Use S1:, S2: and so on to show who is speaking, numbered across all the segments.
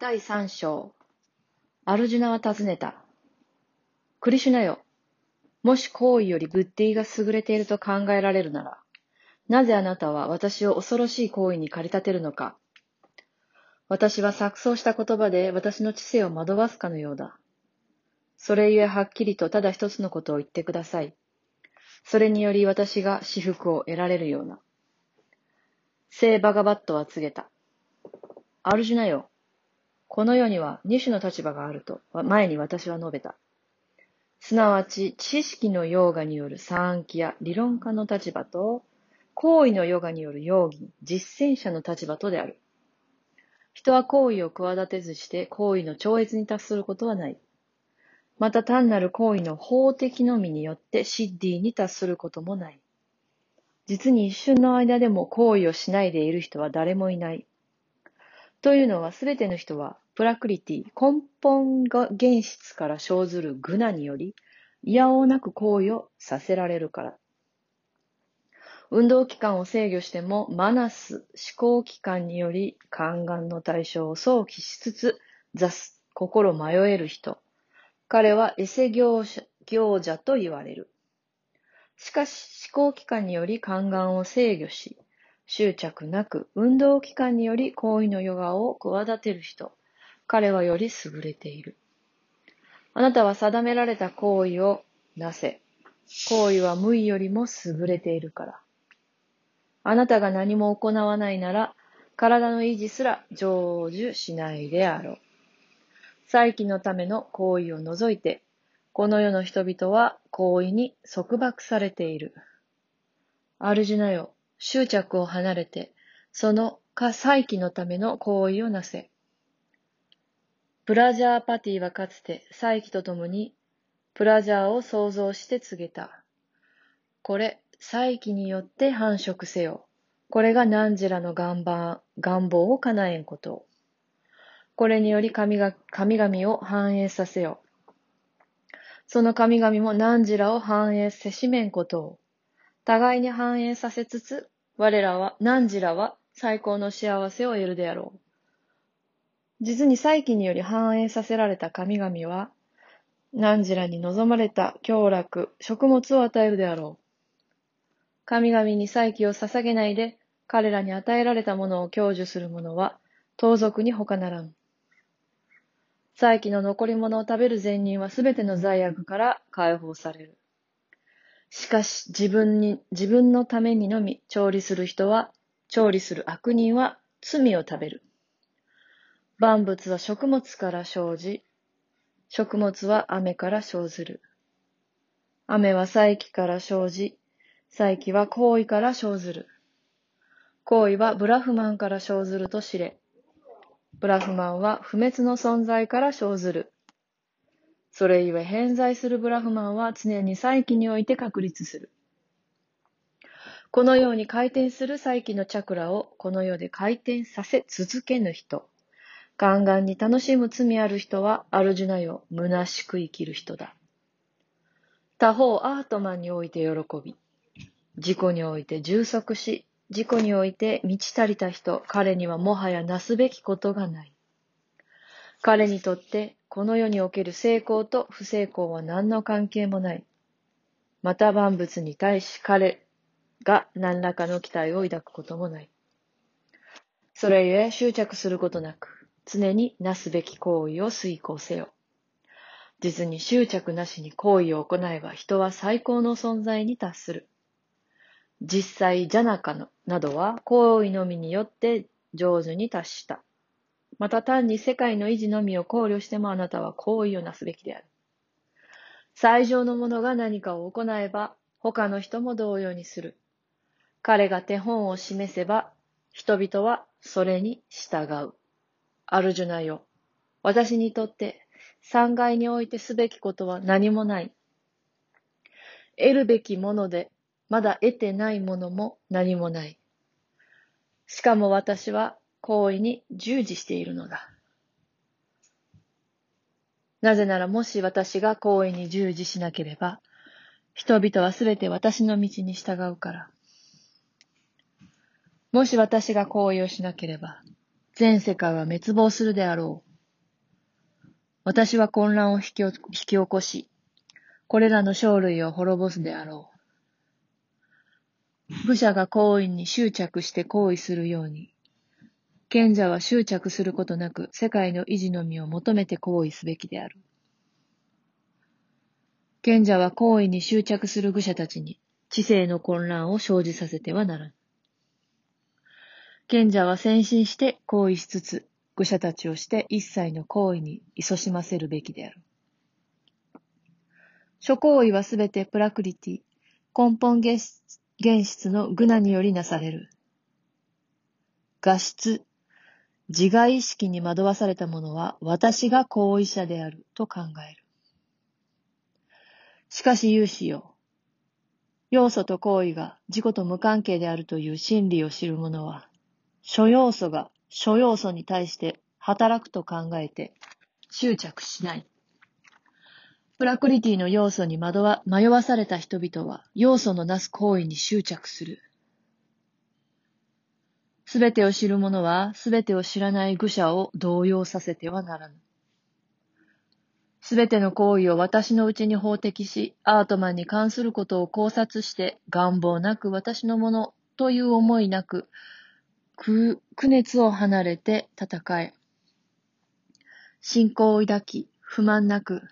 S1: 第三章。アルジュナは尋ねた。クリシュナよ。もし行為よりブッディが優れていると考えられるなら、なぜあなたは私を恐ろしい行為に駆り立てるのか。私は錯綜した言葉で私の知性を惑わすかのようだ。それゆえはっきりとただ一つのことを言ってください。それにより私が私服を得られるような。聖バガバットは告げた。アルジュナよ。この世には二種の立場があると前に私は述べた。すなわち、知識のヨーガによる三期や理論家の立場と、行為のヨガによる容疑、実践者の立場とである。人は行為を企てずして行為の超越に達することはない。また単なる行為の法的のみによってシッディに達することもない。実に一瞬の間でも行為をしないでいる人は誰もいない。というのはすべての人はプラクリティ、根本が原質から生ずるグナにより、いやおうなく行為をさせられるから。運動期間を制御しても、マナス、思考期間により、宦官の対象を想起しつつ、座す、心迷える人。彼はエセ行者行者と言われる。しかし、思考期間により宦官を制御し、執着なく運動期間により行為のヨガを企てる人。彼はより優れている。あなたは定められた行為をなせ。行為は無意よりも優れているから。あなたが何も行わないなら、体の維持すら成就しないであろう。再起のための行為を除いて、この世の人々は行為に束縛されている。アルジュナよ、執着を離れて、その再起のための行為をなせ。プラジャーパティはかつて再起とともにプラジャーを創造して告げた。これ、再起によって繁殖せよ。これが汝らの願望願望を叶えんこと。これにより神が神々を繁栄させよ。その神々も汝らを繁栄せしめんことを。互いに繁栄させつつ、我らは、汝らは最高の幸せを得るであろう。実に再起により繁栄させられた神々は、汝らに望まれた享楽、食物を与えるであろう。神々に再起を捧げないで、彼らに与えられたものを享受する者は、盗賊に他ならん。再起の残り物を食べる善人はすべての罪悪から解放される。しかし自分に、自分のためにのみ調理する人は、調理する悪人は罪を食べる。万物は食物から生じ、食物は雨から生ずる。雨は再起から生じ、再起は行為から生ずる。行為はブラフマンから生ずると知れ。ブラフマンは不滅の存在から生ずる。それゆえ偏在するブラフマンは常に再起において確立する。このように回転する再起のチャクラをこの世で回転させ続けぬ人。ガンガンに楽しむ罪ある人はアルジュナよ、虚しく生きる人だ。他方、アートマンにおいて喜び、自己において充足し、自己において満ち足りた人、彼にはもはやなすべきことがない。彼にとってこの世における成功と不成功は何の関係もない。また万物に対し彼が何らかの期待を抱くこともない。それゆえ執着することなく、常になすべき行為を遂行せよ。実に執着なしに行為を行えば人は最高の存在に達する。実際、ジャナカのなどは行為のみによって上手に達した。また単に世界の維持のみを考慮してもあなたは行為をなすべきである。最上の者が何かを行えば、他の人も同様にする。彼が手本を示せば、人々はそれに従う。アルジュナよ。私にとって三階においてすべきことは何もない。得るべきものでまだ得てないものも何もない。しかも私は行為に従事しているのだ。なぜならもし私が行為に従事しなければ、人々はすべて私の道に従うから。もし私が行為をしなければ、全世界は滅亡するであろう。私は混乱を引き起こし、これらの生類を滅ぼすであろう。武者が行為に執着して行為するように、賢者は執着することなく世界の維持のみを求めて行為すべきである。賢者は行為に執着する愚者たちに知性の混乱を生じさせてはならぬ。賢者は先進して行為しつつ、愚者たちをして一切の行為に勤しませるべきである。諸行為はすべてプラクリティ、根本原質のグナによりなされる。画質、自我意識に惑わされた者は私が行為者であると考える。しかし有志よ。要素と行為が自己と無関係であるという真理を知る者は、諸要素が諸要素に対して働くと考えて執着しない。プラクリティの要素に惑わ迷わされた人々は要素のなす行為に執着する。すべてを知る者はすべてを知らない愚者を動揺させてはならぬ。すべての行為を私のうちに法的し、アートマンに関することを考察して、願望なく私のものという思いなく、苦熱を離れて戦え。信仰を抱き、不満なく、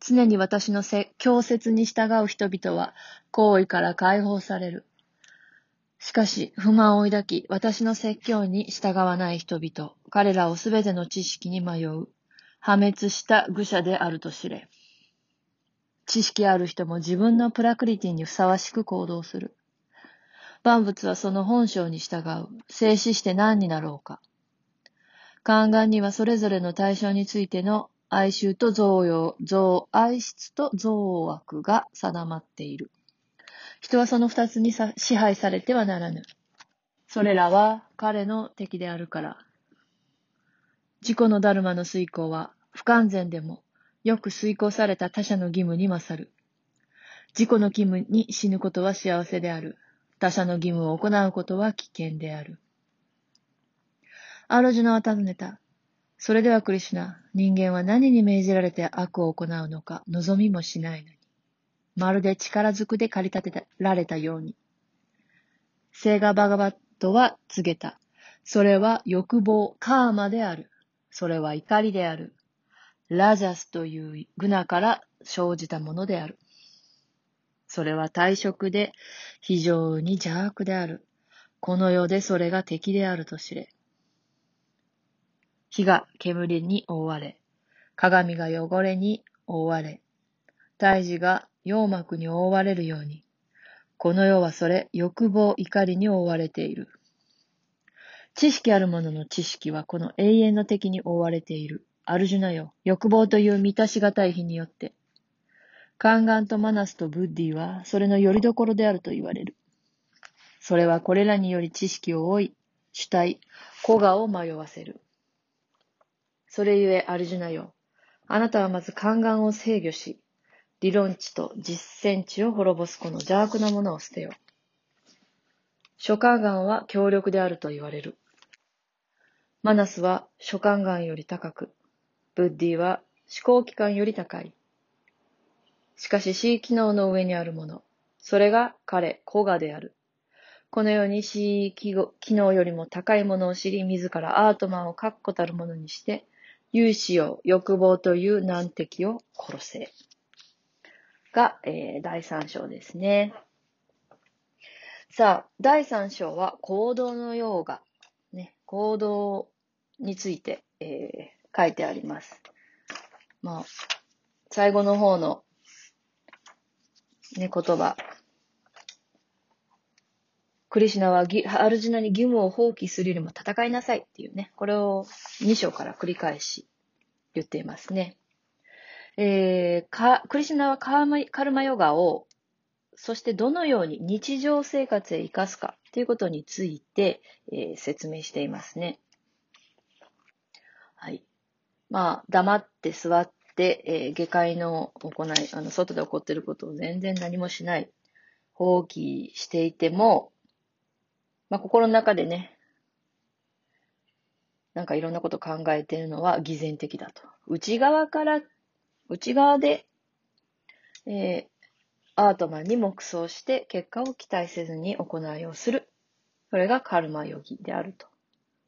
S1: 常に私の強説に従う人々は行為から解放される。しかし、不満を抱き、私の説教に従わない人々、彼らをすべての知識に迷う。破滅した愚者であると知れ。知識ある人も自分のプラクリティにふさわしく行動する。万物はその本性に従う。静止して何になろうか。宦官にはそれぞれの対象についての哀愁と増用、増、愛質と増悪が定まっている。人はその二つに支配されてはならぬ。それらは彼の敵であるから。自己のダルマの遂行は不完全でもよく遂行された他者の義務に勝る。自己の義務に死ぬことは幸せである。他者の義務を行うことは危険である。アロジュナは尋ねた。それではクリシュナ、人間は何に命じられて悪を行うのか望みもしないのに。まるで力ずくで駆り立てられたように。聖ガバガバットは告げた。それは欲望、カーマである。それは怒りである。ラジャスというグナから生じたものである。それは退職で非常に邪悪である。この世でそれが敵であると知れ。火が煙に覆われ、鏡が汚れに覆われ、胎児が陽膜に覆われるように、この世はそれ、欲望、怒りに覆われている。知識ある者の知識はこの永遠の敵に覆われている。アルジュナよ、欲望という満たしがたい日によって。宦官とマナスとブッディはそれの拠り所であると言われる。それはこれらにより知識を追い、主体、古賀を迷わせる。それゆえ、アルジュナよ、あなたはまず宦官を制御し、理論値と実践値を滅ぼすこの邪悪なものを捨てよ。諸宦官は強力であると言われる。マナスは諸肝眼より高く、ブッディは思考機関より高い。しかし C 機能の上にあるもの、それが彼、コガである。このように C 機能よりも高いものを知り、自らアートマンを確固たるものにして、有志を欲望という難敵を殺せ。が、えー、第三章ですね。さあ、第三章は行動のヨーガ。ね、行動について、えー、書いてあります。まあ、最後の方の、ね、言葉。クリシナはアルジナに義務を放棄するよりも戦いなさいっていうね、これを2章から繰り返し言っていますね。えー、かクリシナはカルマヨガを、そしてどのように日常生活へ生かすかということについて、えー、説明していますね。はい。まあ、黙って座って、えー、下界の行い、あの、外で起こっていることを全然何もしない、放棄していても、まあ、心の中でね、なんかいろんなこと考えているのは偽善的だと。内側から、内側で、えー、アートマンに黙想して結果を期待せずに行いをする。それがカルマヨギであると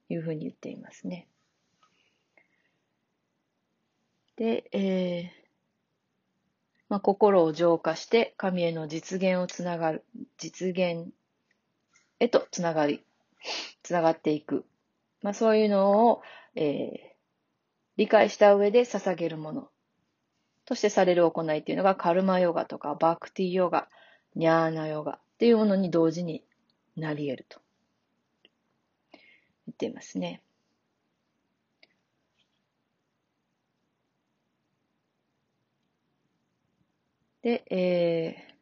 S1: いうふうに言っていますね。で、えーまあ、心を浄化して神への実現をつながる、実現へとつながり、つながっていく。まあ、そういうのを、えー、理解した上で捧げるものとしてされる行いっていうのがカルマヨガとかバクティヨガ、ニャーナヨガっていうものに同時になり得ると言っていますね。で、えー、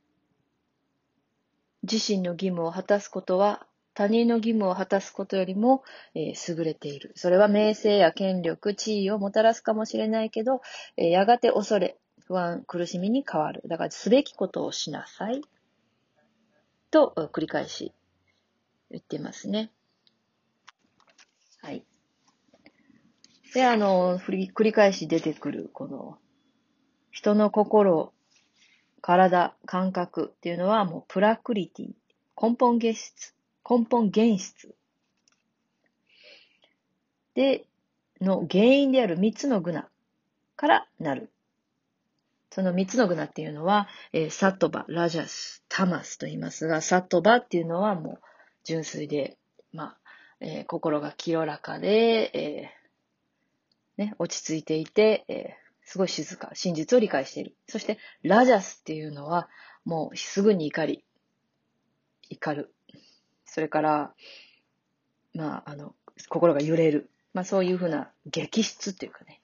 S1: 自身の義務を果たすことは他人の義務を果たすことよりも、えー、優れている。それは名声や権力、地位をもたらすかもしれないけど、えー、やがて恐れ、不安、苦しみに変わる。だから、すべきことをしなさい。と、繰り返し言ってますね。はい。で、あの、繰り返し出てくる、この、人の心、体、感覚っていうのはもうプラクリティ、根本現質根本原質で、の原因である三つのグナからなる。その三つのグナっていうのは、えー、サトバ、ラジャス、タマスと言いますが、サトバっていうのはもう純粋で、まあ、えー、心が清らかで、えー、ね、落ち着いていて、え、すごい静か、真実を理解している。そして、ラジャスっていうのは、もうすぐに怒り、怒る。それから、まあ、あの、心が揺れる。まあ、そういうふうな激質っていうかね。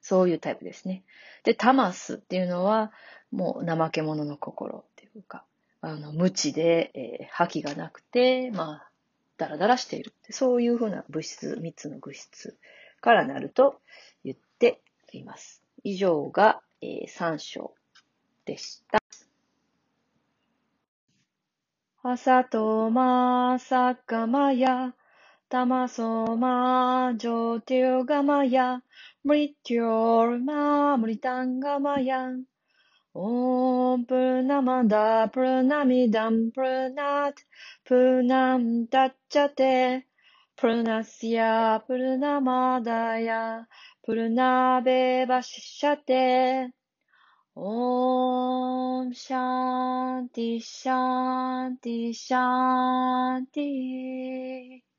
S1: そういうタイプですね。で、タマスっていうのは、もう怠け者の心っていうか、あの、無知で、えー、覇気がなくて、まあ、ダラダラしている。そういうふうな物質、三つの物質からなると言っています。以上が、えー、3章でした。朝とまさかまや、たまそま、じょうてよがまや、むりてよま、むりたんがまや。オープナマダ、プルナミダン、プルナト、プナンタッチャテ、プルナシヤ、プルナマダヤ、プルナベバシシャテ。嗡沙地沙地沙地。